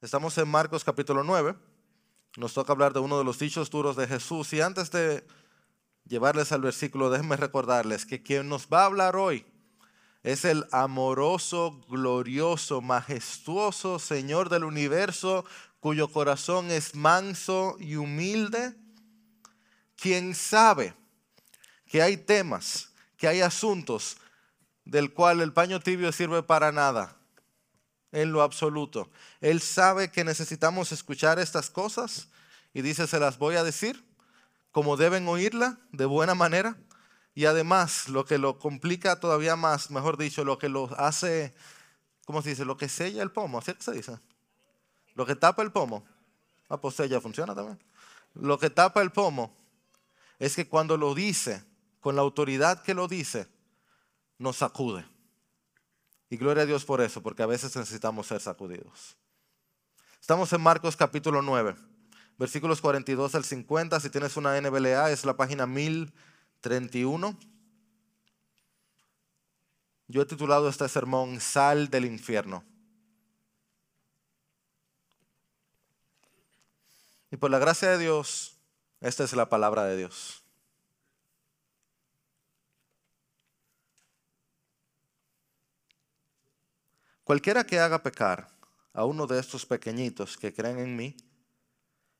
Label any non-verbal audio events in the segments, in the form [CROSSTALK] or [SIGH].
Estamos en Marcos capítulo 9. Nos toca hablar de uno de los dichos duros de Jesús. Y antes de llevarles al versículo, déjenme recordarles que quien nos va a hablar hoy es el amoroso, glorioso, majestuoso Señor del universo, cuyo corazón es manso y humilde, quien sabe que hay temas, que hay asuntos del cual el paño tibio sirve para nada en lo absoluto. Él sabe que necesitamos escuchar estas cosas y dice, se las voy a decir como deben oírla, de buena manera. Y además, lo que lo complica todavía más, mejor dicho, lo que lo hace, ¿cómo se dice? Lo que sella el pomo, ¿así se dice? Lo que tapa el pomo. Ah, pues sella funciona también. Lo que tapa el pomo es que cuando lo dice, con la autoridad que lo dice, nos sacude. Y gloria a Dios por eso, porque a veces necesitamos ser sacudidos. Estamos en Marcos capítulo 9, versículos 42 al 50. Si tienes una NBLA, es la página 1031. Yo he titulado este sermón Sal del infierno. Y por la gracia de Dios, esta es la palabra de Dios. Cualquiera que haga pecar a uno de estos pequeñitos que creen en mí,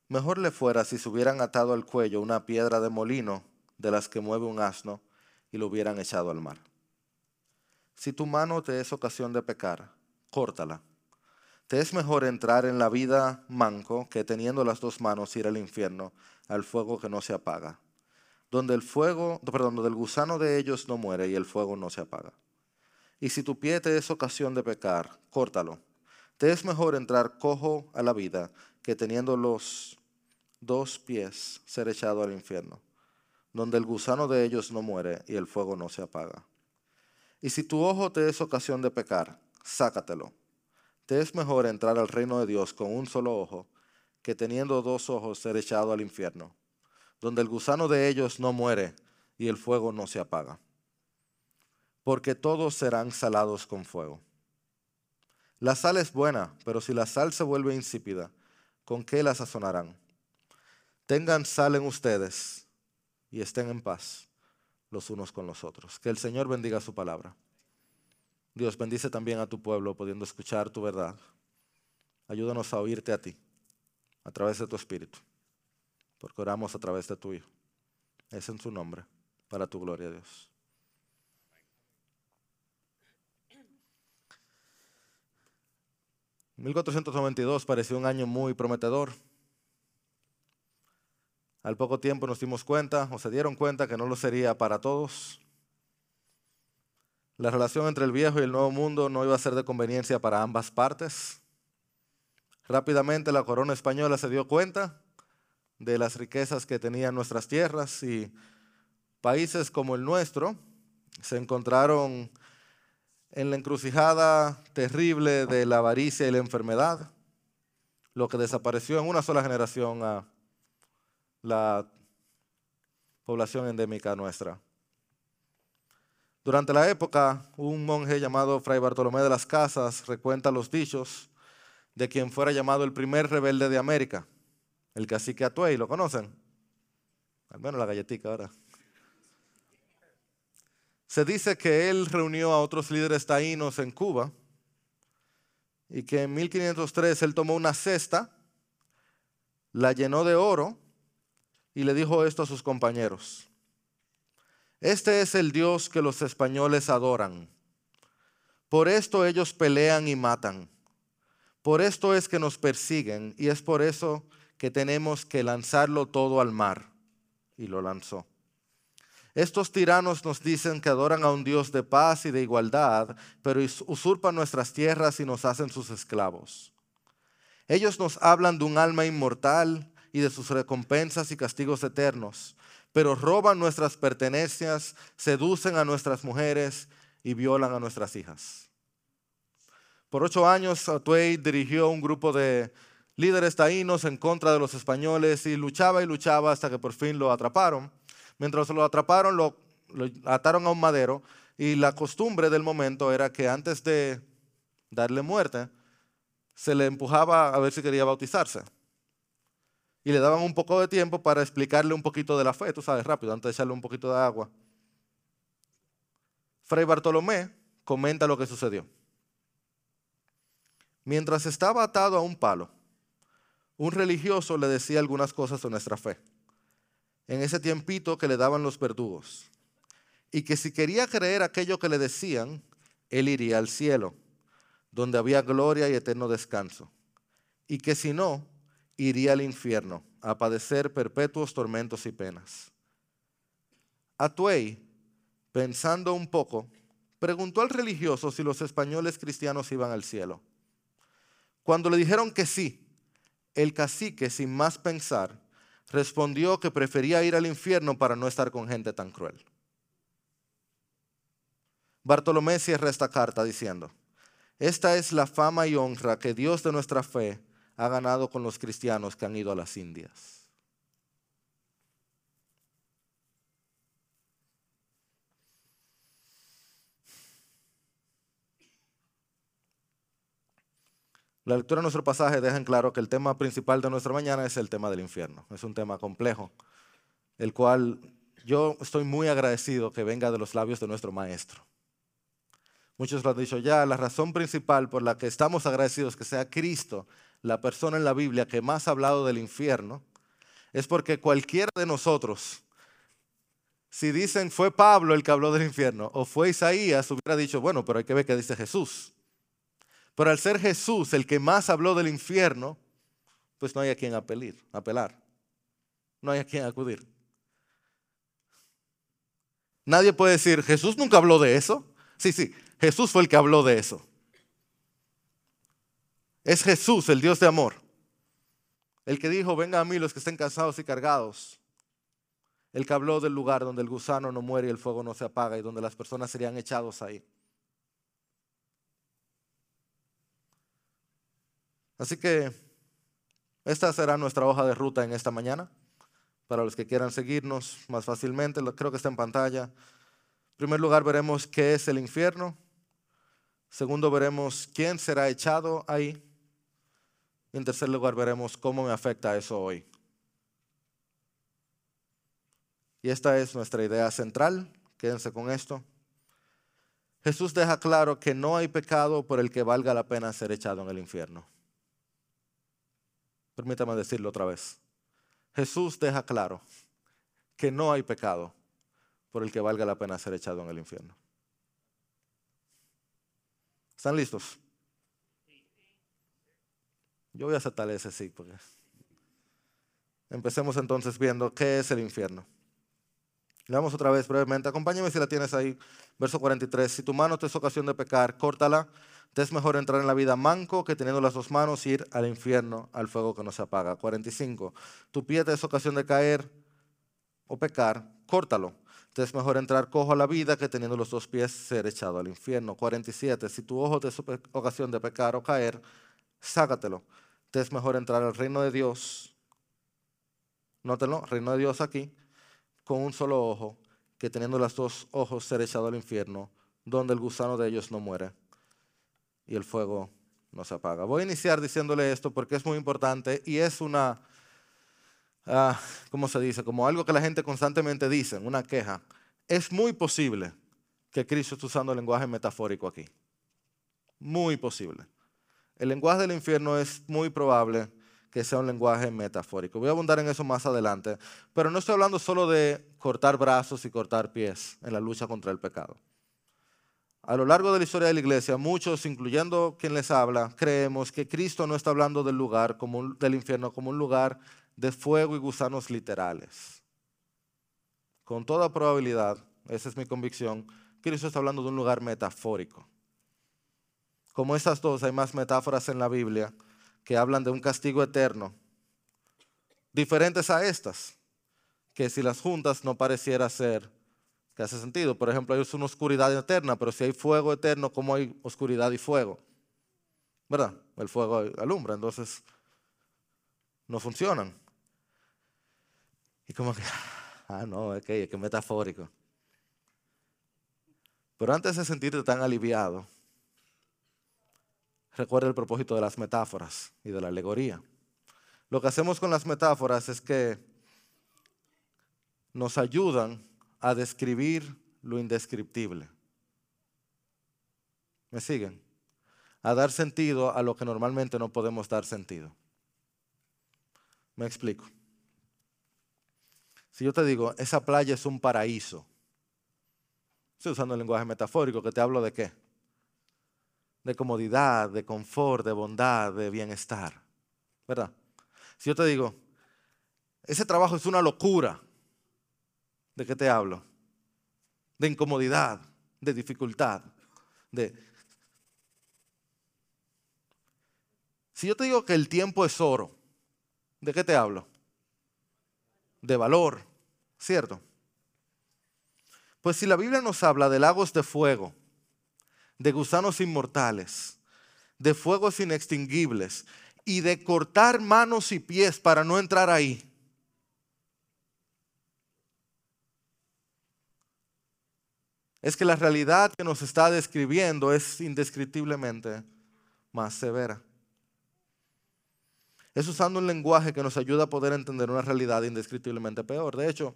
mejor le fuera si se hubieran atado al cuello una piedra de molino de las que mueve un asno y lo hubieran echado al mar. Si tu mano te es ocasión de pecar, córtala. Te es mejor entrar en la vida manco que teniendo las dos manos ir al infierno, al fuego que no se apaga, donde el fuego, perdón, donde el gusano de ellos no muere y el fuego no se apaga. Y si tu pie te es ocasión de pecar, córtalo. Te es mejor entrar cojo a la vida que teniendo los dos pies ser echado al infierno, donde el gusano de ellos no muere y el fuego no se apaga. Y si tu ojo te es ocasión de pecar, sácatelo. Te es mejor entrar al reino de Dios con un solo ojo que teniendo dos ojos ser echado al infierno, donde el gusano de ellos no muere y el fuego no se apaga porque todos serán salados con fuego. La sal es buena, pero si la sal se vuelve insípida, ¿con qué la sazonarán? Tengan sal en ustedes y estén en paz los unos con los otros. Que el Señor bendiga su palabra. Dios bendice también a tu pueblo pudiendo escuchar tu verdad. Ayúdanos a oírte a ti a través de tu Espíritu, porque oramos a través de tu Hijo. Es en su nombre, para tu gloria, Dios. 1492 pareció un año muy prometedor. Al poco tiempo nos dimos cuenta, o se dieron cuenta, que no lo sería para todos. La relación entre el viejo y el nuevo mundo no iba a ser de conveniencia para ambas partes. Rápidamente la corona española se dio cuenta de las riquezas que tenían nuestras tierras y países como el nuestro se encontraron en la encrucijada terrible de la avaricia y la enfermedad, lo que desapareció en una sola generación a la población endémica nuestra. Durante la época, un monje llamado Fray Bartolomé de las Casas recuenta los dichos de quien fuera llamado el primer rebelde de América, el cacique Atuey, ¿lo conocen? Al menos la galletita ahora. Se dice que él reunió a otros líderes taínos en Cuba y que en 1503 él tomó una cesta, la llenó de oro y le dijo esto a sus compañeros. Este es el Dios que los españoles adoran. Por esto ellos pelean y matan. Por esto es que nos persiguen y es por eso que tenemos que lanzarlo todo al mar. Y lo lanzó. Estos tiranos nos dicen que adoran a un Dios de paz y de igualdad, pero usurpan nuestras tierras y nos hacen sus esclavos. Ellos nos hablan de un alma inmortal y de sus recompensas y castigos eternos, pero roban nuestras pertenencias, seducen a nuestras mujeres y violan a nuestras hijas. Por ocho años, Atuey dirigió un grupo de líderes taínos en contra de los españoles y luchaba y luchaba hasta que por fin lo atraparon. Mientras lo atraparon, lo, ataron a un madero y la costumbre del momento era que antes de darle muerte, se le empujaba a ver si quería bautizarse. Y le daban un poco de tiempo para explicarle un poquito de la fe, tú sabes, rápido, antes de echarle un poquito de agua. Fray Bartolomé comenta lo que sucedió. Mientras estaba atado a un palo, un religioso le decía algunas cosas de nuestra fe, en ese tiempito que le daban los verdugos, y que si quería creer aquello que le decían, él iría al cielo donde había gloria y eterno descanso, y que si no, iría al infierno a padecer perpetuos tormentos y penas. Atuey, pensando un poco, preguntó al religioso si los españoles cristianos iban al cielo. Cuando le dijeron que sí, el cacique, sin más pensar, respondió que prefería ir al infierno para no estar con gente tan cruel. Bartolomé cierra esta carta diciendo, esta es la fama y honra que Dios de nuestra fe ha ganado con los cristianos que han ido a las Indias. La lectura de nuestro pasaje deja en claro que el tema principal de nuestra mañana es el tema del infierno. Es un tema complejo, el cual yo estoy muy agradecido que venga de los labios de nuestro maestro. Muchos lo han dicho ya, la razón principal por la que estamos agradecidos que sea Cristo la persona en la Biblia que más ha hablado del infierno, es porque cualquiera de nosotros, si dicen fue Pablo el que habló del infierno o fue Isaías, hubiera dicho, bueno, pero hay que ver qué dice Jesús. Pero al ser Jesús el que más habló del infierno, pues no hay a quien apelar. No hay a quien acudir. Nadie puede decir, Jesús nunca habló de eso. Sí, sí, Jesús fue el que habló de eso. Es Jesús, el Dios de amor. El que dijo, venga a mí los que estén cansados y cargados. El que habló del lugar donde el gusano no muere y el fuego no se apaga y donde las personas serían echados ahí. Así que esta será nuestra hoja de ruta en esta mañana. Para los que quieran seguirnos más fácilmente, creo que está en pantalla. En primer lugar veremos qué es el infierno. Segundo, veremos quién será echado ahí. En tercer lugar, veremos cómo me afecta eso hoy. Y esta es nuestra idea central. Quédense con esto. Jesús deja claro que no hay pecado por el que valga la pena ser echado en el infierno. Permítame decirlo otra vez. Jesús deja claro que no hay pecado por el que valga la pena ser echado en el infierno. ¿Están listos? Yo voy a aceptar ese sí, porque empecemos entonces viendo qué es el infierno. Leamos otra vez brevemente. Acompáñame si la tienes ahí. Verso 43. Si tu mano te es ocasión de pecar, córtala. Te es mejor entrar en la vida manco que teniendo las dos manos ir al infierno, al fuego que no se apaga. 45. Tu pie te es ocasión de caer o pecar, córtalo es mejor entrar cojo a la vida que teniendo los dos pies ser echado al infierno. 47. Si tu ojo te es ocasión de pecar o caer, sácatelo. Te es mejor entrar al reino de Dios. Nótelo, reino de Dios aquí, con un solo ojo, que teniendo los dos ojos ser echado al infierno, donde el gusano de ellos no muere y el fuego no se apaga. Voy a iniciar diciéndole esto porque es muy importante y es una Ah, ¿cómo se dice? Como algo que la gente constantemente dice, una queja. Es muy posible que Cristo esté usando el lenguaje metafórico aquí. Muy posible. El lenguaje del infierno es muy probable que sea un lenguaje metafórico. Voy a abundar en eso más adelante, pero no estoy hablando solo de cortar brazos y cortar pies en la lucha contra el pecado. A lo largo de la historia de la iglesia, muchos, incluyendo quien les habla, creemos que Cristo no está hablando del lugar como del infierno como un lugar de fuego y gusanos literales. Con toda probabilidad, esa es mi convicción, Cristo está hablando de un lugar metafórico. Como esas dos, hay más metáforas en la Biblia que hablan de un castigo eterno, diferentes a estas, que si las juntas no pareciera ser que hace sentido. Por ejemplo, hay una oscuridad eterna, pero si hay fuego eterno, ¿cómo hay oscuridad y fuego? ¿Verdad? El fuego alumbra, entonces no funcionan. Y como que, [LAUGHS] ah, no, es que, es metafórico. Pero antes de sentirte tan aliviado, Recuerda el propósito de las metáforas y de la alegoría. Lo que hacemos con las metáforas es que nos ayudan a describir lo indescriptible. ¿Me siguen? A dar sentido a lo que normalmente no podemos dar sentido. Me explico. Si yo te digo, esa playa es un paraíso, estoy usando el lenguaje metafórico, que te hablo de qué? De comodidad, de confort, de bondad, de bienestar. ¿Verdad? Si yo te digo, ese trabajo es una locura, ¿de qué te hablo? De incomodidad, de dificultad, de... Si yo te digo que el tiempo es oro, ¿de qué te hablo? De valor, ¿cierto? Pues si la Biblia nos habla de lagos de fuego, de gusanos inmortales, de fuegos inextinguibles y de cortar manos y pies para no entrar ahí, es que la realidad que nos está describiendo es indescriptiblemente más severa. Es usando un lenguaje que nos ayuda a poder entender una realidad indescriptiblemente peor. De hecho,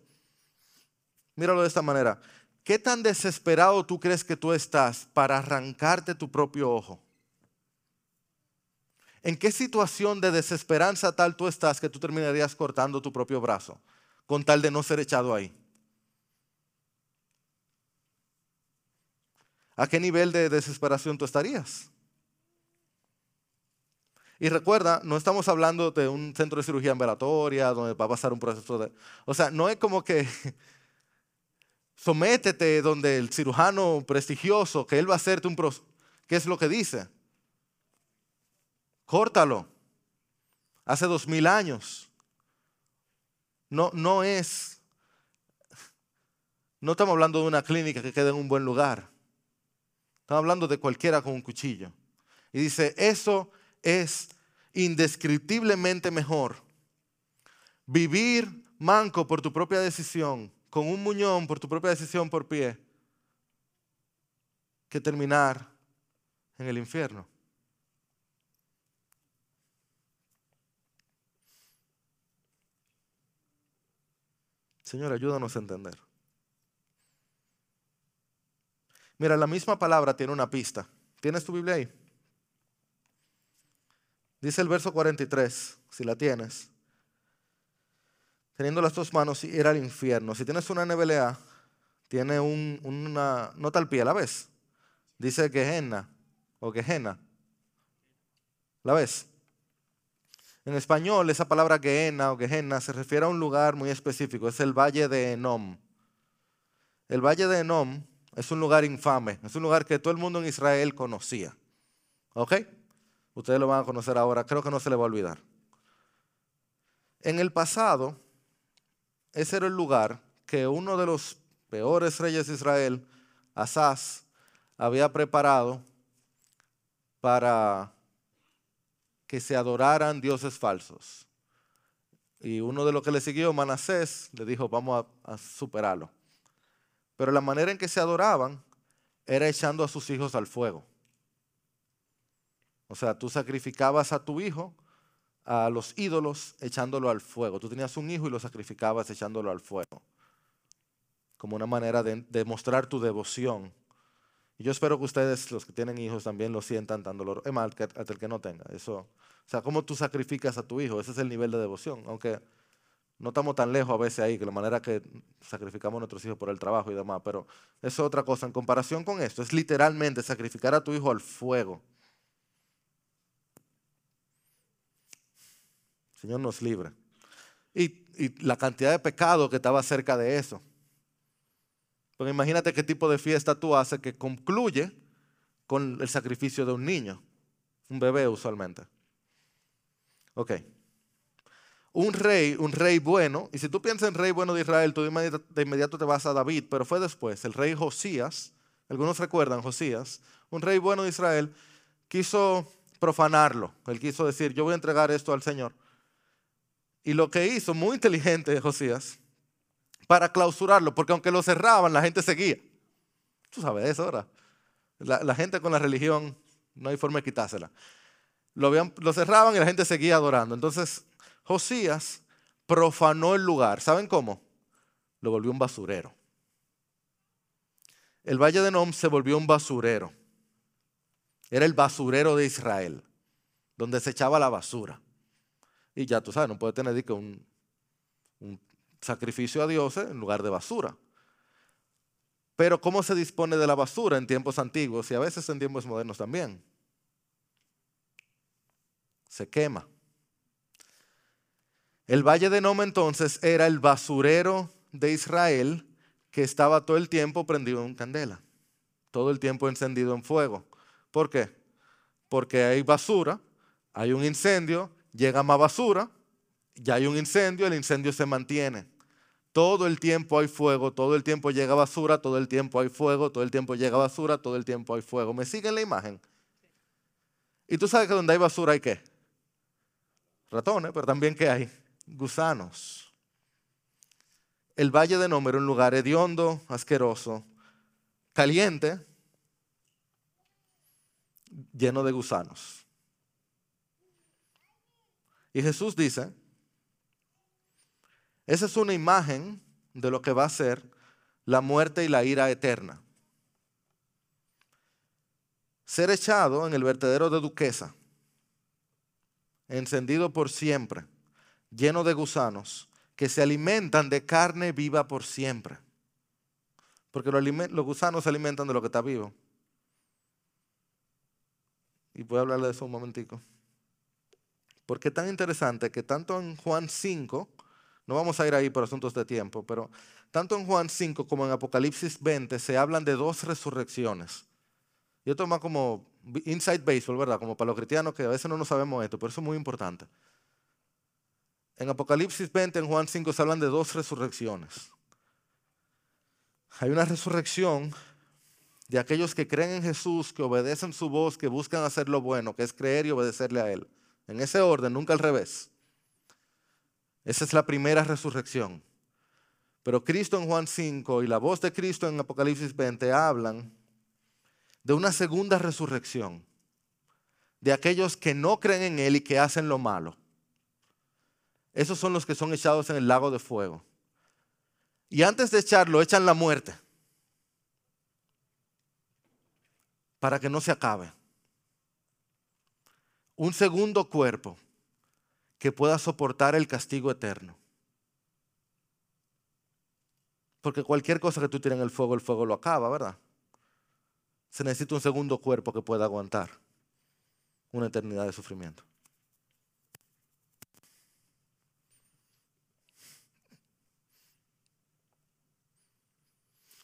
míralo de esta manera. ¿Qué tan desesperado tú crees que tú estás para arrancarte tu propio ojo? ¿En qué situación de desesperanza tal tú estás que tú terminarías cortando tu propio brazo con tal de no ser echado ahí? ¿A qué nivel de desesperación tú estarías? Y recuerda, no estamos hablando de un centro de cirugía ambulatoria donde va a pasar un proceso de... O sea, no es como que [LAUGHS] sométete donde el cirujano prestigioso, que él va a hacerte un proceso. ¿Qué es lo que dice? Córtalo. Hace dos mil años. No, no es... [LAUGHS] No estamos hablando de una clínica que quede en un buen lugar. Estamos hablando de cualquiera con un cuchillo. Y dice, eso es indescriptiblemente mejor. Vivir manco por tu propia decisión, con un muñón por tu propia decisión por pie, que terminar en el infierno. Señor, ayúdanos a entender. Mira, la misma palabra tiene una pista. ¿Tienes tu Biblia ahí? Dice el verso 43, si la tienes. Teniendo las dos manos, ir al infierno. Si tienes una NBLA, tiene una nota al pie, ¿la ves? Dice Gehenna o Gehenna. ¿La ves? En español, esa palabra Gehenna o Gehenna se refiere a un lugar muy específico, es el Valle de Enom. El Valle de Enom es un lugar infame, es un lugar que todo el mundo en Israel conocía. ¿Ok? Ustedes lo van a conocer ahora, creo que no se le va a olvidar. En el pasado, ese era el lugar que uno de los peores reyes de Israel, Asaz, había preparado para que se adoraran dioses falsos. Y uno de los que le siguió, Manasés, le dijo, vamos a, a superarlo. Pero la manera en que se adoraban era echando a sus hijos al fuego. O sea, tú sacrificabas a tu hijo a los ídolos echándolo al fuego. Tú tenías un hijo y lo sacrificabas echándolo al fuego. Como una manera de demostrar tu devoción. Y yo espero que ustedes, los que tienen hijos, también lo sientan tan doloroso. Es más, hasta el que no tenga. Eso, o sea, cómo tú sacrificas a tu hijo, ese es el nivel de devoción. Aunque no estamos tan lejos a veces ahí, que la manera que sacrificamos a nuestros hijos por el trabajo y demás, pero eso es otra cosa. En comparación con esto, es literalmente sacrificar a tu hijo al fuego. Señor nos libre. Y, y la cantidad de pecado que estaba cerca de eso. Porque imagínate qué tipo de fiesta tú haces que concluye con el sacrificio de un niño, un bebé usualmente. Ok un rey, un rey bueno, y si tú piensas en rey bueno de Israel, tú de inmediato te vas a David, pero fue después, el rey Josías, algunos recuerdan Josías, un rey bueno de Israel, quiso profanarlo, él quiso decir, yo voy a entregar esto al Señor. Y lo que hizo, muy inteligente Josías, para clausurarlo, porque aunque lo cerraban, la gente seguía. Tú sabes eso, ¿verdad? La, gente con la religión No hay forma de quitársela. Lo, lo cerraban y la gente seguía adorando. Entonces, Josías profanó el lugar. ¿Saben cómo? Lo volvió un basurero. El valle de Nom se volvió un basurero. Era el basurero de Israel, donde se echaba la basura. Y ya tú sabes, no puede tener un, un sacrificio a Dios en lugar de basura. Pero ¿cómo se dispone de la basura en tiempos antiguos y a veces en tiempos modernos también? Se quema. El valle de Noma entonces era el basurero de Israel que estaba todo el tiempo prendido en candela, todo el tiempo encendido en fuego. ¿Por qué? Porque hay basura, hay un incendio, llega más basura, ya hay un incendio, el incendio se mantiene. Todo el tiempo hay fuego, todo el tiempo llega basura, todo el tiempo hay fuego, todo el tiempo llega basura, todo el tiempo hay fuego. ¿Me siguen la imagen? Y tú sabes que donde hay basura hay qué? Ratones, pero también ¿qué hay? Gusanos. El valle de Nómero, un lugar hediondo, asqueroso, caliente, lleno de gusanos. Y Jesús dice, esa es una imagen de lo que va a ser la muerte y la ira eterna. Ser echado en el vertedero de duquesa, encendido por siempre, lleno de gusanos, que se alimentan de carne viva por siempre. Porque los, gusanos se alimentan de lo que está vivo. Y voy a hablarle de eso un momentico. Porque es tan interesante que tanto en Juan 5 no vamos a ir ahí por asuntos de tiempo, pero tanto en Juan 5 como en Apocalipsis 20 se hablan de dos resurrecciones. Y esto es más como inside baseball, ¿verdad? Como para los cristianos que a veces no nos sabemos esto, pero eso es muy importante. En Apocalipsis 20, en Juan 5 se hablan de dos resurrecciones. Hay una resurrección de aquellos que creen en Jesús, que obedecen su voz, que buscan hacer lo bueno, que es creer y obedecerle a Él. En ese orden, nunca al revés. Esa es la primera resurrección. Pero Cristo en Juan 5 y la voz de Cristo en Apocalipsis 20 hablan de una segunda resurrección, de aquellos que no creen en Él y que hacen lo malo. Esos son los que son echados en el lago de fuego. Y antes de echarlo, echan la muerte para que no se acabe. Un segundo cuerpo que pueda soportar el castigo eterno. Porque cualquier cosa que tú tires en el fuego, el fuego lo acaba, ¿verdad? Se necesita un segundo cuerpo que pueda aguantar una eternidad de sufrimiento.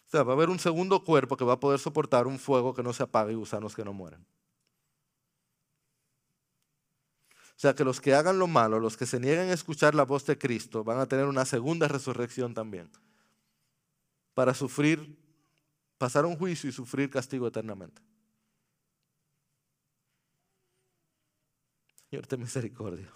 O sea, va a haber un segundo cuerpo que va a poder soportar un fuego que no se apague y gusanos que no mueren. O sea que los que hagan lo malo, los que se nieguen a escuchar la voz de Cristo, van a tener una segunda resurrección también. Para sufrir, pasar un juicio y sufrir castigo eternamente. Señor, ten misericordia.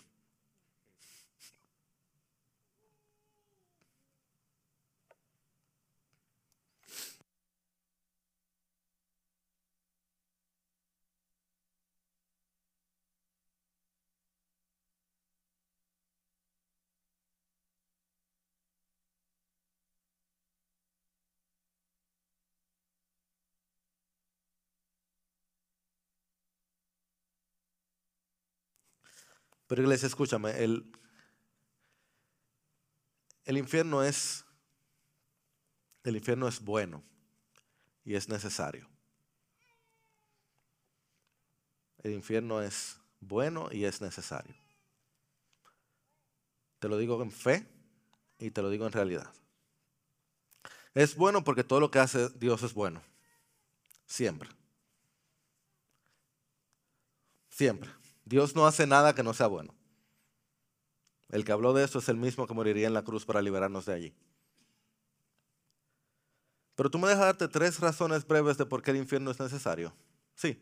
Pero iglesia, escúchame, el, infierno es el infierno es bueno y es necesario. El infierno es bueno y es necesario. Te lo digo en fe y te lo digo en realidad. Es bueno porque todo lo que hace Dios es bueno. Siempre. Siempre. Dios no hace nada que no sea bueno. El que habló de eso es el mismo que moriría en la cruz para liberarnos de allí. Pero tú me dejas darte tres razones breves de por qué el infierno es necesario. Sí.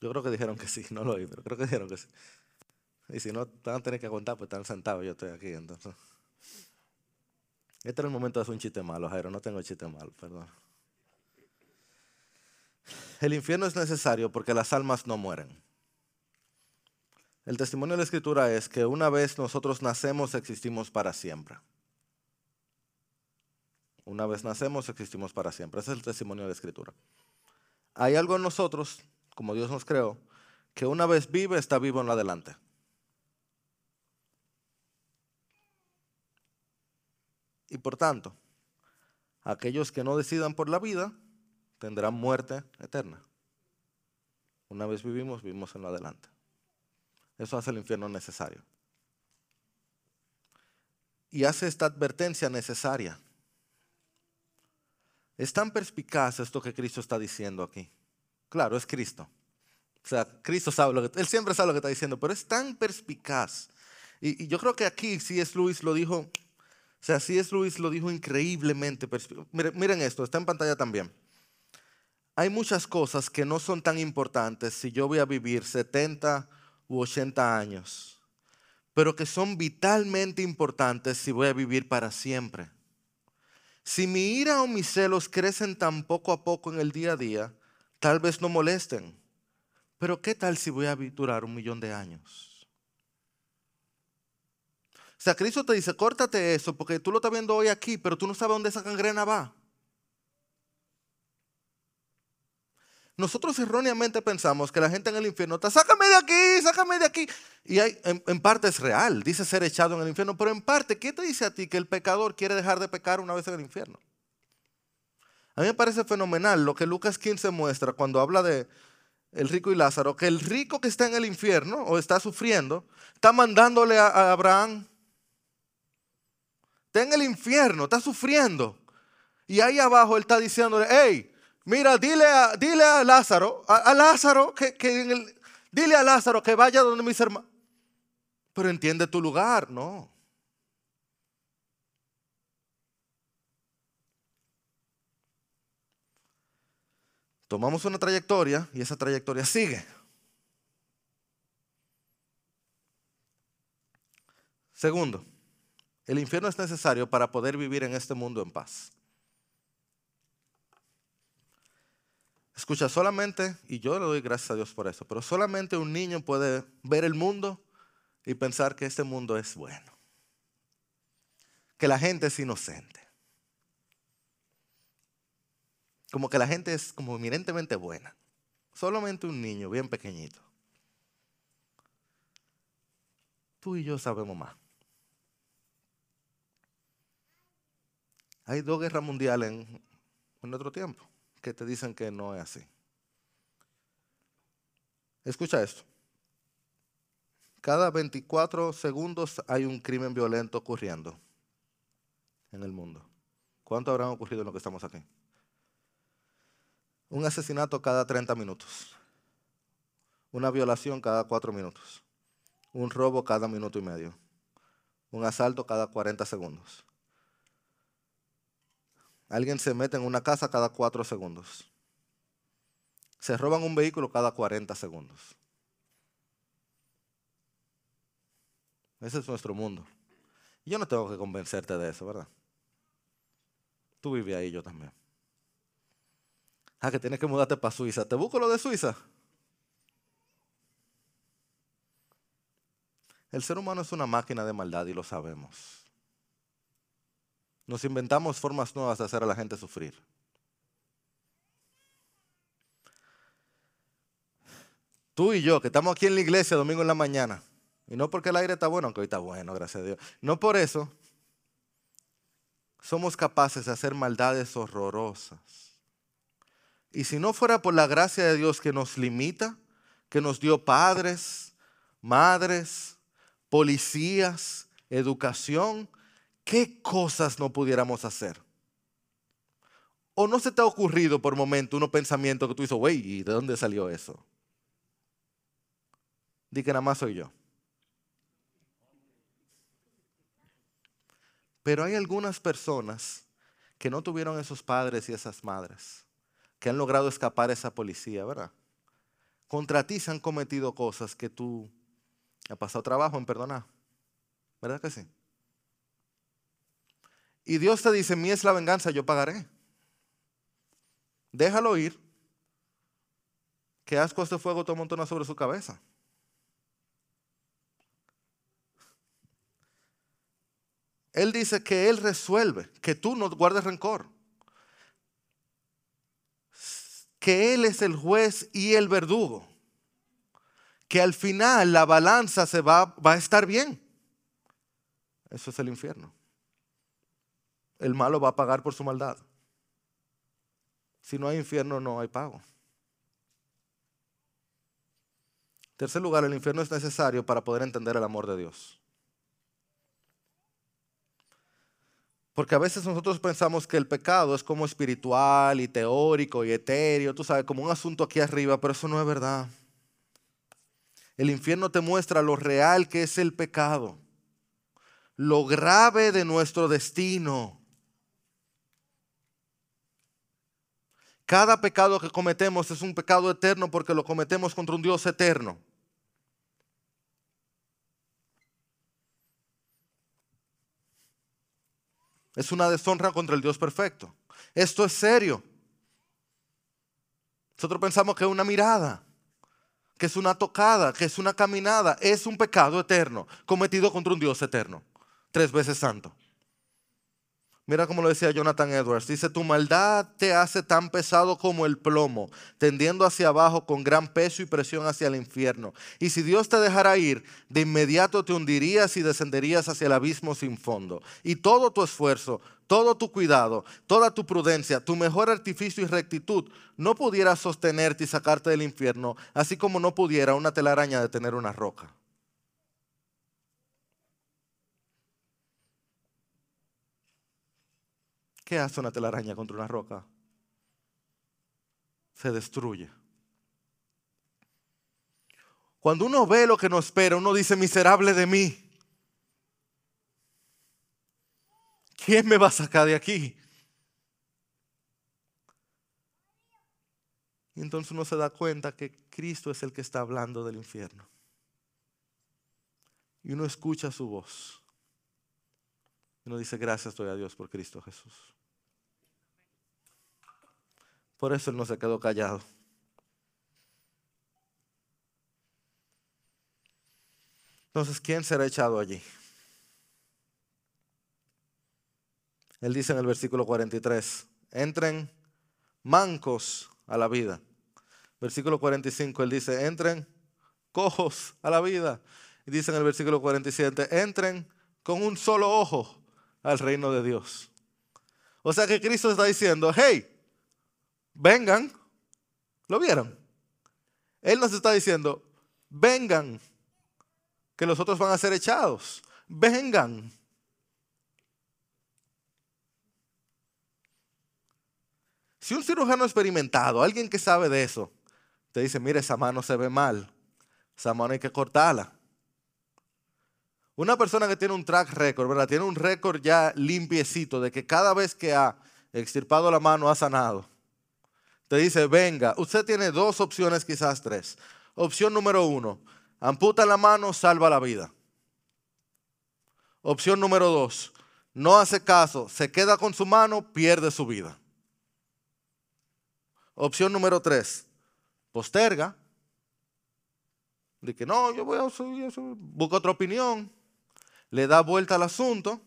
Yo creo que dijeron que sí, no lo oí, pero creo que dijeron que sí. Y si no, van a tener que aguantar, pues están sentados, yo estoy aquí, entonces. Este era el momento de hacer un chiste malo, Jairo, no tengo chiste malo, perdón. El infierno es necesario porque las almas no mueren. El testimonio de la escritura es que una vez nosotros nacemos, existimos para siempre. Una vez nacemos, existimos para siempre. Ese es el testimonio de la escritura. Hay algo en nosotros, como Dios nos creó, que una vez vive, está vivo en la adelante. Y por tanto, aquellos que no decidan por la vida tendrán muerte eterna. Una vez vivimos, vivimos en lo adelante. Eso hace el infierno necesario. Y hace esta advertencia necesaria. Es tan perspicaz esto que Cristo está diciendo aquí. Claro, es Cristo. O sea, Cristo sabe lo que, él siempre sabe lo que está diciendo, pero es tan perspicaz. Y, yo creo que aquí es Luis lo dijo, o sea, es Luis lo dijo increíblemente. Miren esto, está en pantalla también. Hay muchas cosas que no son tan importantes si yo voy a vivir 70 u 80 años, pero que son vitalmente importantes si voy a vivir para siempre. Si mi ira o mis celos crecen tan poco a poco en el día a día, tal vez no molesten. Pero ¿qué tal si voy a durar un millón de años? O sea, Cristo te dice, córtate eso, porque tú lo estás viendo hoy aquí, pero tú no sabes dónde esa gangrena va. Nosotros erróneamente pensamos que la gente en el infierno está, sácame de aquí, sácame de aquí. Y hay, en, parte es real, dice ser echado en el infierno, pero en parte, ¿qué te dice a ti que el pecador quiere dejar de pecar una vez en el infierno? A mí me parece fenomenal lo que Lucas 15 muestra cuando habla de el rico y Lázaro, que el rico que está en el infierno o está sufriendo, está mandándole a, a Abraham, está en el infierno, está sufriendo. Y ahí abajo él está diciéndole, hey, Mira, dile a, dile a Lázaro, a, Lázaro, que, dile a Lázaro que vaya donde mis hermanos. Pero entiende tu lugar, no. Tomamos una trayectoria y esa trayectoria sigue. Segundo, el infierno es necesario para poder vivir en este mundo en paz. Escucha, solamente, y yo le doy gracias a Dios por eso, pero solamente un niño puede ver el mundo y pensar que este mundo es bueno. Que la gente es inocente. Como que la gente es como eminentemente buena. Solamente un niño bien pequeñito. Tú y yo sabemos más. Hay dos guerras mundiales en, en otro tiempo que te dicen que no es así. Escucha esto. Cada 24 segundos hay un crimen violento ocurriendo en el mundo. ¿Cuánto habrán ocurrido en lo que estamos aquí? Un asesinato cada 30 minutos. Una violación cada 4 minutos. Un robo cada minuto y medio. Un asalto cada 40 segundos. Alguien se mete en una casa cada cuatro segundos. Se roban un vehículo cada 40 segundos. Ese es nuestro mundo. Yo no tengo que convencerte de eso, ¿verdad? Tú vives ahí, yo también. Ah, que tienes que mudarte para Suiza. ¿Te busco lo de Suiza? El ser humano es una máquina de maldad y lo sabemos. Nos inventamos formas nuevas de hacer a la gente sufrir. Tú y yo, que estamos aquí en la iglesia domingo en la mañana, y no porque el aire está bueno, aunque hoy está bueno, gracias a Dios, no por eso, somos capaces de hacer maldades horrorosas. Y si no fuera por la gracia de Dios que nos limita, que nos dio padres, madres, policías, educación, ¿qué cosas no pudiéramos hacer? ¿O no se te ha ocurrido por momento un pensamiento que tú dices, güey, ¿y de dónde salió eso? Di que nada más soy yo. Pero hay algunas personas que no tuvieron esos padres y esas madres, que han logrado escapar a esa policía, ¿verdad? Contra ti se han cometido cosas que tú has pasado trabajo en perdonar. ¿Verdad que sí? Y Dios te dice, mi es la venganza, yo pagaré. Déjalo ir. ¿Qué asco este fuego te amontona sobre su cabeza? Él dice que Él resuelve, que tú no guardes rencor. Que Él es el juez y el verdugo. Que al final la balanza se va, va a estar bien. Eso es el infierno. El malo va a pagar por su maldad. Si no hay infierno, no hay pago. tercer lugar, el infierno es necesario para poder entender el amor de Dios. Porque a veces nosotros pensamos que el pecado es como espiritual y teórico y etéreo, tú sabes, como un asunto aquí arriba, pero eso no es verdad. El infierno te muestra lo real que es el pecado, lo grave de nuestro destino. Cada pecado que cometemos es un pecado eterno porque lo cometemos contra un Dios eterno. Es una deshonra contra el Dios perfecto. Esto es serio. Nosotros pensamos que es una mirada, que es una tocada, que es una caminada. Es un pecado eterno cometido contra un Dios eterno, tres veces santo. Mira como lo decía Jonathan Edwards. Dice, tu maldad te hace tan pesado como el plomo, tendiendo hacia abajo con gran peso y presión hacia el infierno. Y si Dios te dejara ir, de inmediato te hundirías y descenderías hacia el abismo sin fondo. Y todo tu esfuerzo, todo tu cuidado, toda tu prudencia, tu mejor artificio y rectitud no pudiera sostenerte y sacarte del infierno, así como no pudiera una telaraña detener una roca. ¿Qué hace una telaraña contra una roca? Se destruye. Cuando uno ve lo que nos espera, uno dice, miserable de mí. ¿Quién me va a sacar de aquí? Y entonces uno se da cuenta que Cristo es el que está hablando del infierno. Y uno escucha su voz. Y uno dice, gracias doy a Dios por Cristo Jesús. Por eso Él no se quedó callado. Entonces, ¿quién será echado allí? Él dice en el versículo 43, entren mancos a la vida. Versículo 45, él dice, entren cojos a la vida. Y dice en el versículo 47, entren con un solo ojo al reino de Dios. O sea que Cristo está diciendo, hey, vengan. ¿Lo vieron? Él nos está diciendo, vengan, que los otros van a ser echados. Vengan. Si un cirujano experimentado, alguien que sabe de eso, te dice, mire, esa mano se ve mal, esa mano hay que cortarla. Una persona que tiene un track record, ¿verdad? Tiene un récord ya limpiecito de que cada vez que ha extirpado la mano ha sanado. Te dice, venga, usted tiene dos opciones, quizás tres. Opción número uno, amputa la mano, salva la vida. Opción número dos, no hace caso, se queda con su mano, pierde su vida. Opción número tres, posterga. Dice, no, yo voy a busca otra opinión le da vuelta al asunto,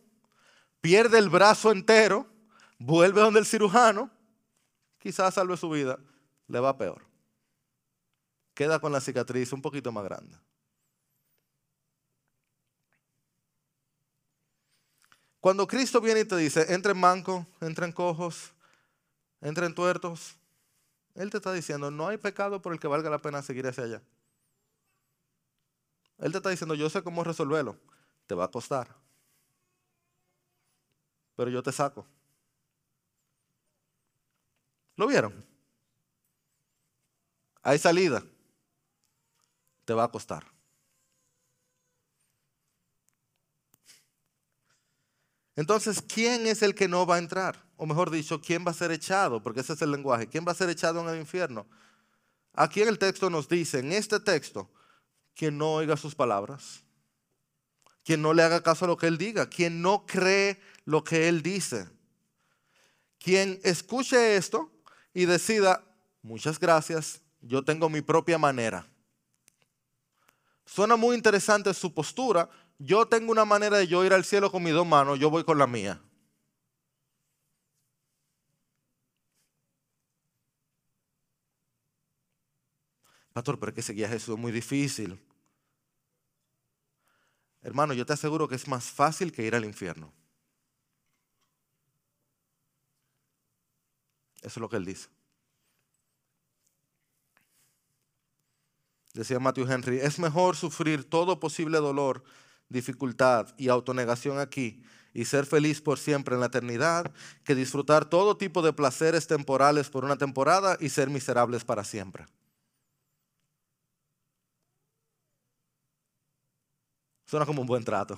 pierde el brazo entero, vuelve donde el cirujano, quizás salve su vida, le va peor. Queda con la cicatriz un poquito más grande. Cuando Cristo viene y te dice, entren mancos, entren cojos, entren tuertos, Él te está diciendo, no hay pecado por el que valga la pena seguir hacia allá. Él te está diciendo, yo sé cómo resolverlo te va a costar. Pero yo te saco. ¿Lo vieron? Hay salida. Te va a costar. Entonces, ¿quién es el que no va a entrar? O mejor dicho, ¿quién va a ser echado? Porque ese es el lenguaje. ¿Quién va a ser echado en el infierno? Aquí en el texto nos dice, en este texto, quien no oiga sus palabras, quien no le haga caso a lo que Él diga, quien no cree lo que Él dice. Quien escuche esto y decida, muchas gracias, yo tengo mi propia manera. Suena muy interesante su postura. Yo tengo una manera de yo ir al cielo con mis dos manos, yo voy con la mía. Pastor, pero es que Jesús es muy difícil. Hermano, yo te aseguro que es más fácil que ir al infierno. Eso es lo que él dice. Decía Matthew Henry, es mejor sufrir todo posible dolor, dificultad y autonegación aquí y ser feliz por siempre en la eternidad que disfrutar todo tipo de placeres temporales por una temporada y ser miserables para siempre. Suena como un buen trato.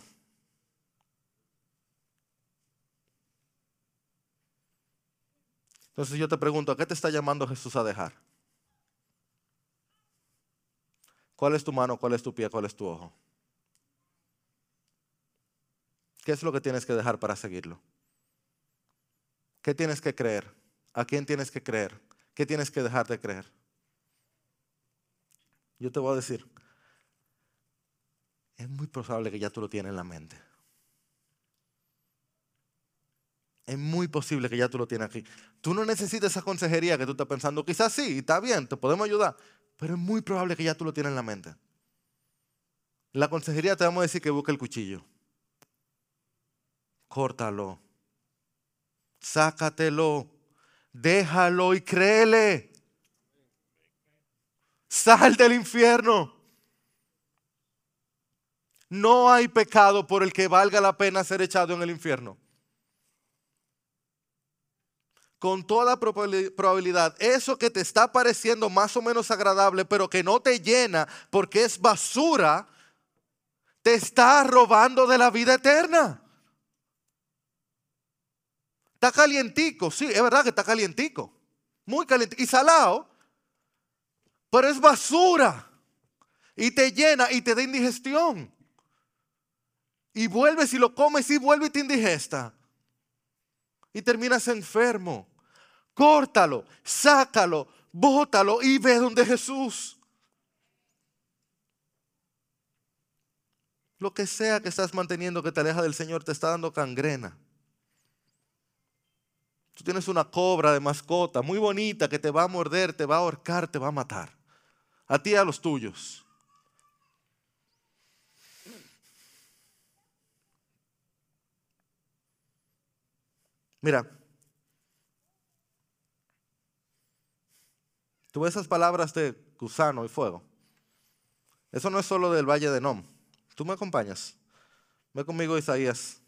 Entonces yo te pregunto, ¿a qué te está llamando Jesús a dejar? ¿Cuál es tu mano? ¿Cuál es tu pie? ¿Cuál es tu ojo? ¿Qué es lo que tienes que dejar para seguirlo? ¿Qué tienes que creer? ¿A quién tienes que creer? ¿Qué tienes que dejar de creer? Yo te voy a decir, es muy probable que ya tú lo tienes en la mente. Es muy posible que ya tú lo tienes aquí. Tú no necesitas esa consejería que tú estás pensando, quizás sí, está bien, te podemos ayudar, pero es muy probable que ya tú lo tienes en la mente. La consejería te vamos a decir que busque el cuchillo. Córtalo. Sácatelo. Déjalo y créele. Sal del infierno. No hay pecado por el que valga la pena ser echado en el infierno. Con toda probabilidad, eso que te está pareciendo más o menos agradable, pero que no te llena porque es basura, te está robando de la vida eterna. Está calientico, sí, es verdad que está calientico. Muy calientico. Y salado, pero es basura. Y te llena y te da indigestión y vuelves y lo comes y vuelve y te indigesta. Y terminas enfermo. Córtalo, sácalo, bótalo y ve donde Jesús. Lo que sea que estás manteniendo que te aleja del Señor te está dando cangrena. Tú tienes una cobra de mascota muy bonita que te va a morder, te va a ahorcar, te va a matar. A ti y a los tuyos. Mira, tú ves esas palabras de gusano y fuego. Eso no es solo del valle de Nom. Tú me acompañas. Ve conmigo Isaías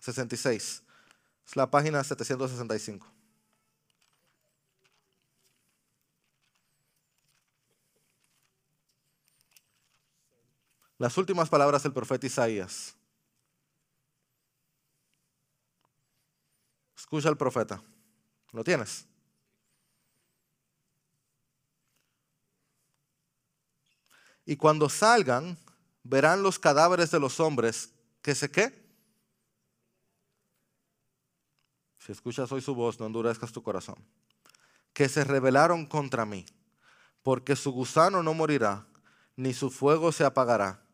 66. Es la página 765. Las últimas palabras del profeta Isaías. Escucha al profeta. ¿Lo tienes? Y cuando salgan, verán los cadáveres de los hombres que se qué. Si escuchas hoy su voz, no endurezcas tu corazón. Que se rebelaron contra mí, porque su gusano no morirá, ni su fuego se apagará,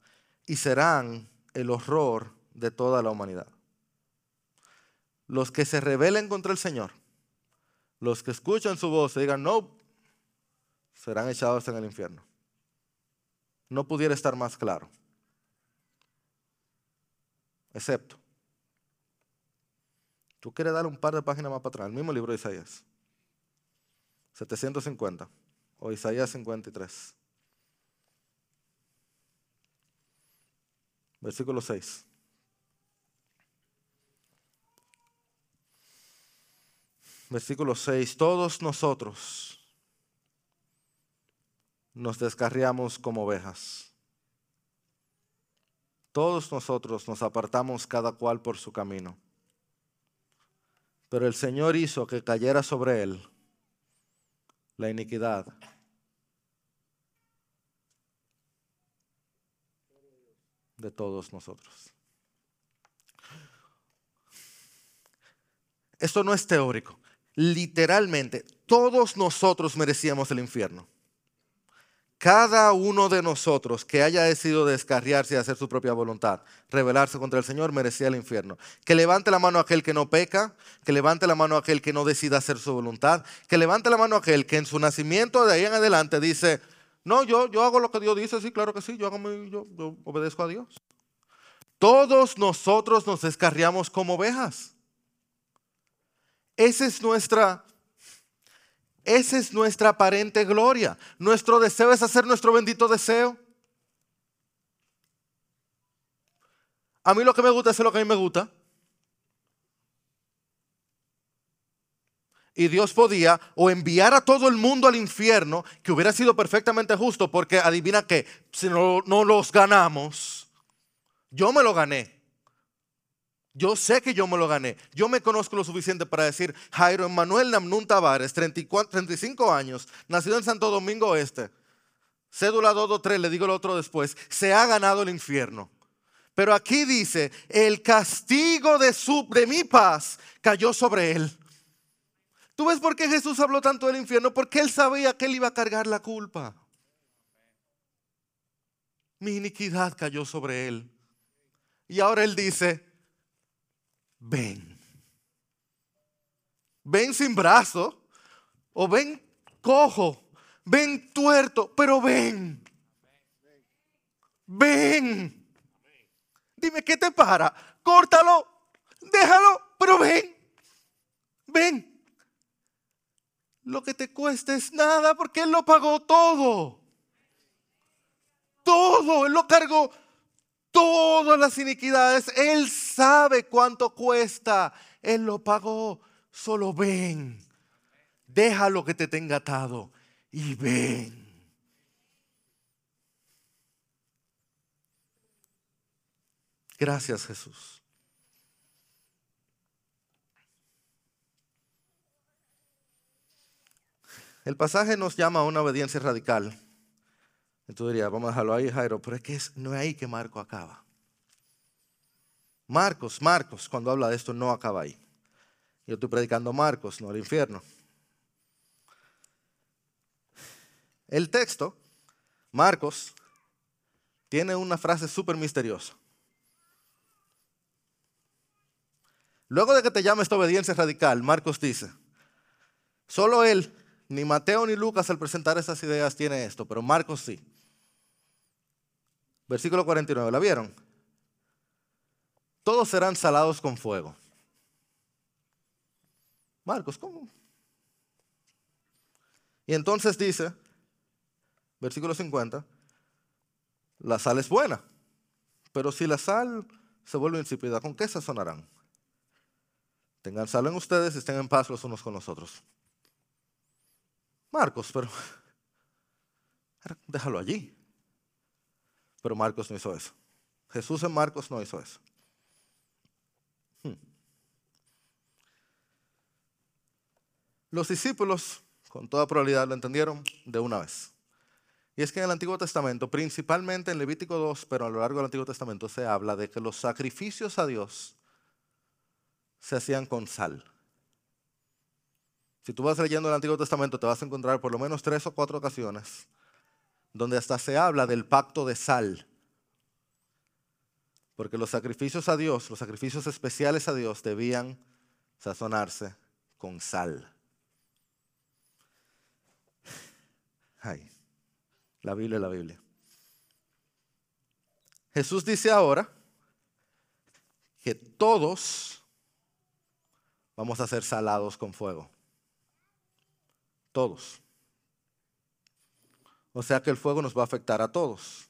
y serán el horror de toda la humanidad los que se rebelen contra el Señor, los que escuchan su voz y digan no, serán echados en el infierno. No pudiera estar más claro. Excepto, tú quieres dar un par de páginas más para atrás, el mismo libro de Isaías, 750 o Isaías 53, versículo 6. Versículo 6, todos nosotros nos descarriamos como ovejas. Todos nosotros nos apartamos cada cual por su camino. Pero el Señor hizo que cayera sobre él la iniquidad. de todos nosotros. Esto no es teórico literalmente, todos nosotros merecíamos el infierno. cada uno de nosotros que haya decidido descarriarse y hacer su propia voluntad, rebelarse contra el Señor, merecía el infierno. Que levante la mano aquel que no peca, que levante la mano aquel que no decida hacer su voluntad, que levante la mano aquel que en su nacimiento de ahí en adelante dice, no, yo, yo hago lo que Dios dice, sí, claro que sí, yo, hago yo, yo obedezco a Dios. Todos nosotros nos descarriamos como ovejas. Esa es nuestra esa es nuestra aparente gloria. Nuestro deseo es hacer nuestro bendito deseo. A mí lo que me gusta es lo que a mí me gusta. Y Dios podía o enviar a todo el mundo al infierno, que hubiera sido perfectamente justo, porque adivina que si no, no los ganamos, yo me lo gané. Yo sé que yo me lo gané. Yo me conozco lo suficiente para decir, Jairo Emanuel Namnun Tavares, 34, 35 años, nacido en Santo Domingo Este, cédula 223, le digo el otro después, se ha ganado el infierno. Pero aquí dice, el castigo de, su, de mi paz cayó sobre él. ¿Tú ves por qué Jesús habló tanto del infierno? Porque él sabía que él iba a cargar la culpa. Mi iniquidad cayó sobre él. Y ahora él dice, ven. Ven sin brazo o ven cojo, ven tuerto, pero ven. Ven. Dime, ¿qué te para? Córtalo, déjalo, pero ven. Ven. Lo que te cuesta es nada porque Él lo pagó todo. Todo, Él lo cargó todas las iniquidades. Él sabe cuánto cuesta. Él lo pagó. Solo ven. Deja lo que te tenga atado y ven. Gracias Jesús. El pasaje nos llama a una obediencia radical. Tú dirías, vamos a dejarlo ahí, Jairo, pero es que no es ahí que Marco acaba. Marcos, Marcos, cuando habla de esto, no acaba ahí. Yo estoy predicando Marcos, no el infierno. El texto, Marcos, tiene una frase súper misteriosa. Luego de que te llame esta obediencia radical, Marcos dice, solo él, ni Mateo ni Lucas al presentar esas ideas tiene esto, pero Marcos sí. Versículo 49, ¿la vieron? Todos serán salados con fuego. Marcos, ¿cómo? Y entonces dice, versículo 50, la sal es buena, pero si la sal se vuelve insípida, ¿con qué sazonarán? Tengan sal en ustedes y estén en paz los unos con los otros. Marcos, pero [LAUGHS] déjalo allí. Pero Marcos no hizo eso. Jesús en Marcos no hizo eso. Los discípulos, con toda probabilidad, lo entendieron de una vez. Y es que en el Antiguo Testamento, principalmente en Levítico 2, pero a lo largo del Antiguo Testamento se habla de que los sacrificios a Dios se hacían con sal. Si tú vas leyendo el Antiguo Testamento, te vas a encontrar por lo menos tres o cuatro ocasiones donde hasta se habla del pacto de sal. Porque los sacrificios a Dios, los sacrificios especiales a Dios debían sazonarse con sal. Ay, la Biblia la Biblia. Jesús dice ahora que todos vamos a ser salados con fuego. Todos. O sea que el fuego nos va a afectar a todos.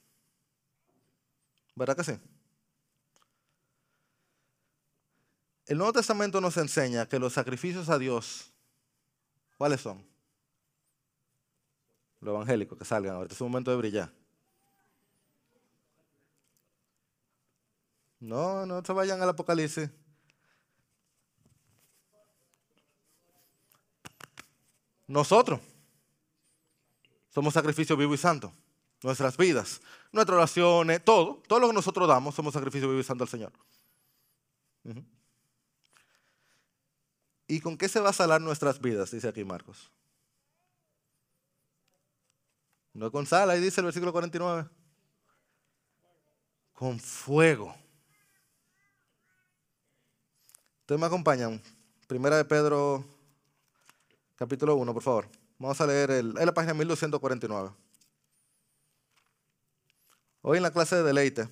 ¿Verdad que sí? El Nuevo Testamento nos enseña que los sacrificios a Dios, ¿cuáles son? Lo evangélico, que salgan, ahorita es un momento de brillar. No, no se vayan al Apocalipsis. Nosotros. Somos sacrificio vivo y santo. Nuestras vidas, nuestras oraciones, todo, todo lo que nosotros damos, somos sacrificio vivo y santo al Señor. ¿Y con qué se va a salar nuestras vidas? Dice aquí Marcos. No con sal, ahí dice el versículo 49. Con fuego. Ustedes me acompañan. Primera de Pedro, capítulo 1, por favor. Vamos a leer el, es la página 1249. Hoy en la clase de deleite,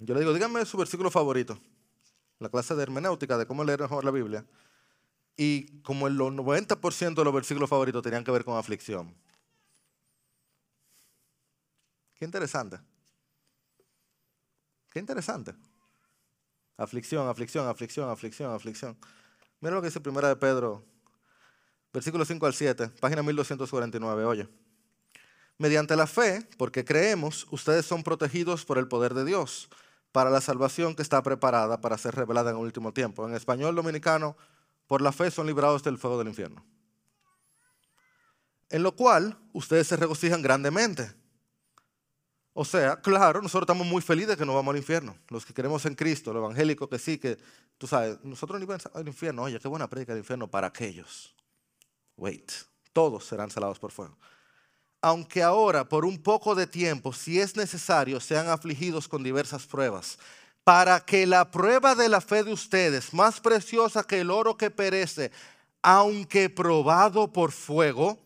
yo le digo, díganme su versículo favorito. La clase de hermenéutica, de cómo leer mejor la Biblia. Y como el 90% de los versículos favoritos tenían que ver con aflicción. Qué interesante. Qué interesante. Aflicción, aflicción, aflicción, aflicción, aflicción. Mira lo que dice Primera de Pedro, versículo 5 al 7, página 1249. Oye, mediante la fe, porque creemos, ustedes son protegidos por el poder de Dios para la salvación que está preparada para ser revelada en el último tiempo. En español dominicano, por la fe son librados del fuego del infierno. En lo cual ustedes se regocijan grandemente. O sea, claro, nosotros estamos muy felices que no vamos al infierno. Los que queremos en Cristo, los evangélicos que sí, que tú sabes, nosotros ni vamos al infierno. Oye, qué buena predica del infierno para aquellos. Wait, todos serán salados por fuego. Aunque ahora, por un poco de tiempo, si es necesario, sean afligidos con diversas pruebas, para que la prueba de la fe de ustedes, más preciosa que el oro que perece, aunque probado por fuego,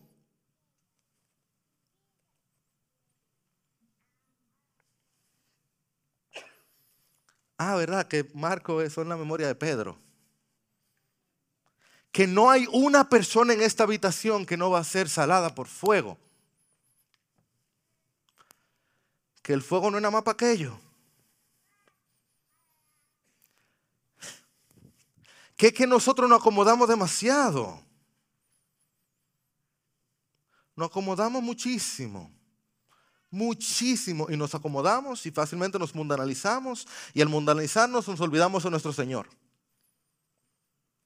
Ah, ¿verdad? Que Marco en la memoria de Pedro. Que no hay una persona en esta habitación que no va a ser salada por fuego. Que el fuego no es nada más para aquello. Que es que nosotros nos acomodamos demasiado. Nos acomodamos muchísimo muchísimo y nos acomodamos y fácilmente nos mundanalizamos y al mundanalizarnos nos olvidamos de nuestro Señor.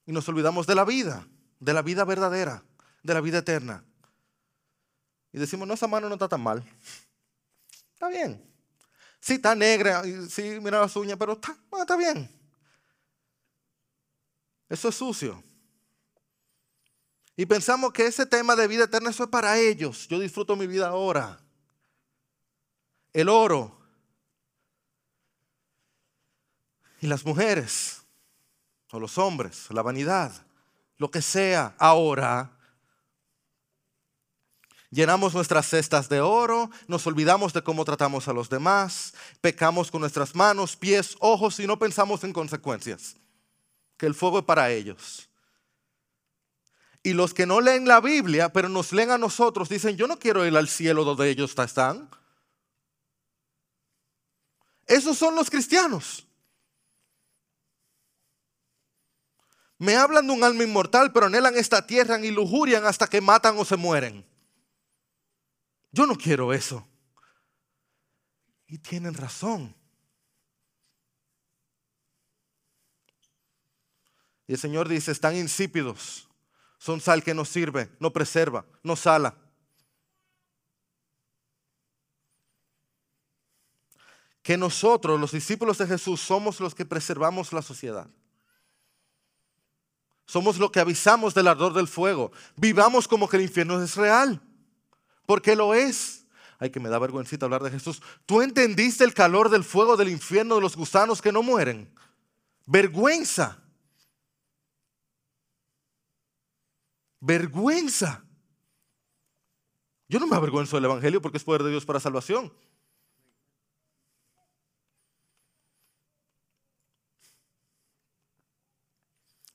Y nos olvidamos de la vida, de la vida verdadera, de la vida eterna. Y decimos, no, esa mano no está tan mal. Está bien. Sí, está negra, sí, mira las uñas, pero está, está bien. Eso es sucio. Y pensamos que ese tema de vida eterna, eso es para ellos. Yo disfruto mi vida ahora el oro y las mujeres o los hombres, la vanidad, lo que sea ahora. Llenamos nuestras cestas de oro, nos olvidamos de cómo tratamos a los demás, pecamos con nuestras manos, pies, ojos y no pensamos en consecuencias, que el fuego es para ellos. Y los que no leen la Biblia, pero nos leen a nosotros, dicen, yo no quiero ir al cielo donde ellos están. Esos son los cristianos. Me hablan de un alma inmortal, pero anhelan esta tierra y lujurian hasta que matan o se mueren. Yo no quiero eso. Y tienen razón. Y el Señor dice, están insípidos. Son sal que no sirve, no preserva, no sala. Que nosotros, los discípulos de Jesús, somos los que preservamos la sociedad. Somos los que avisamos del ardor del fuego. Vivamos como que el infierno es real, porque lo es. Ay, que me da vergüencita hablar de Jesús. ¿Tú entendiste el calor del fuego del infierno de los gusanos que no mueren? Vergüenza. Vergüenza. Yo no me avergüenzo del Evangelio porque es poder de Dios para salvación.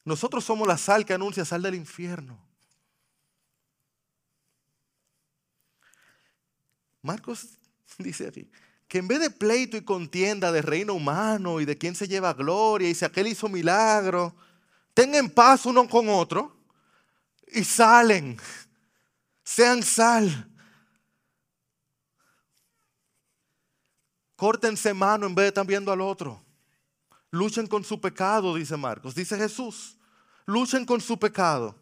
Nosotros somos la sal que anuncia sal del infierno. Marcos [LAUGHS] dice aquí que en vez de pleito y contienda de reino humano y de quién se lleva gloria y si aquel hizo milagro, tengan paz uno con otro y salen. [LAUGHS] Sean sal. Córtense mano en vez de estar viendo al otro. Luchen con su pecado, dice Marcos. Dice Jesús, luchen con su pecado.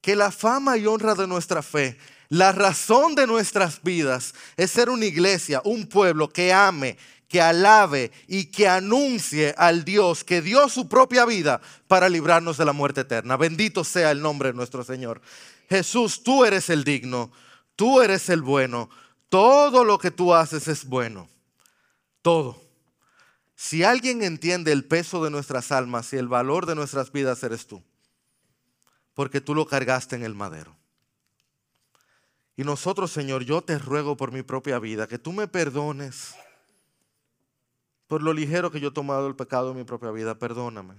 Que la fama y honra de nuestra fe, la razón de nuestras vidas es ser una iglesia, un pueblo que ame, que alabe y que anuncie al Dios que dio su propia vida para librarnos de la muerte eterna. Bendito sea el nombre de nuestro Señor. Jesús, tú eres el digno. Tú eres el bueno. Todo lo que tú haces es bueno. Todo. Si alguien entiende el peso de nuestras almas y el valor de nuestras vidas, eres tú. Porque tú lo cargaste en el madero. Y nosotros, Señor, yo te ruego por mi propia vida que tú me perdones por lo ligero que yo he tomado el pecado en mi propia vida. Perdóname.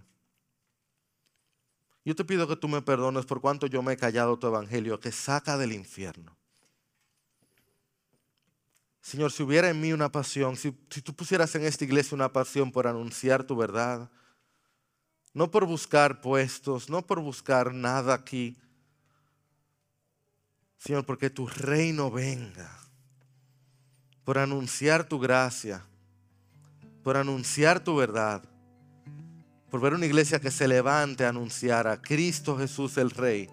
Yo te pido que tú me perdones por cuanto yo me he callado tu evangelio que saca del infierno. Señor, si hubiera en mí una pasión, si, tú pusieras en esta iglesia una pasión por anunciar tu verdad, no por buscar puestos, no por buscar nada aquí, Señor, porque tu reino venga, por anunciar tu gracia, por anunciar tu verdad, por ver una iglesia que se levante a anunciar a Cristo Jesús el Rey,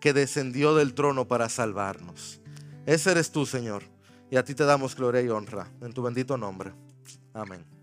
que descendió del trono para salvarnos. Ese eres tú, Señor. Y a ti te damos gloria y honra. En tu bendito nombre. Amén.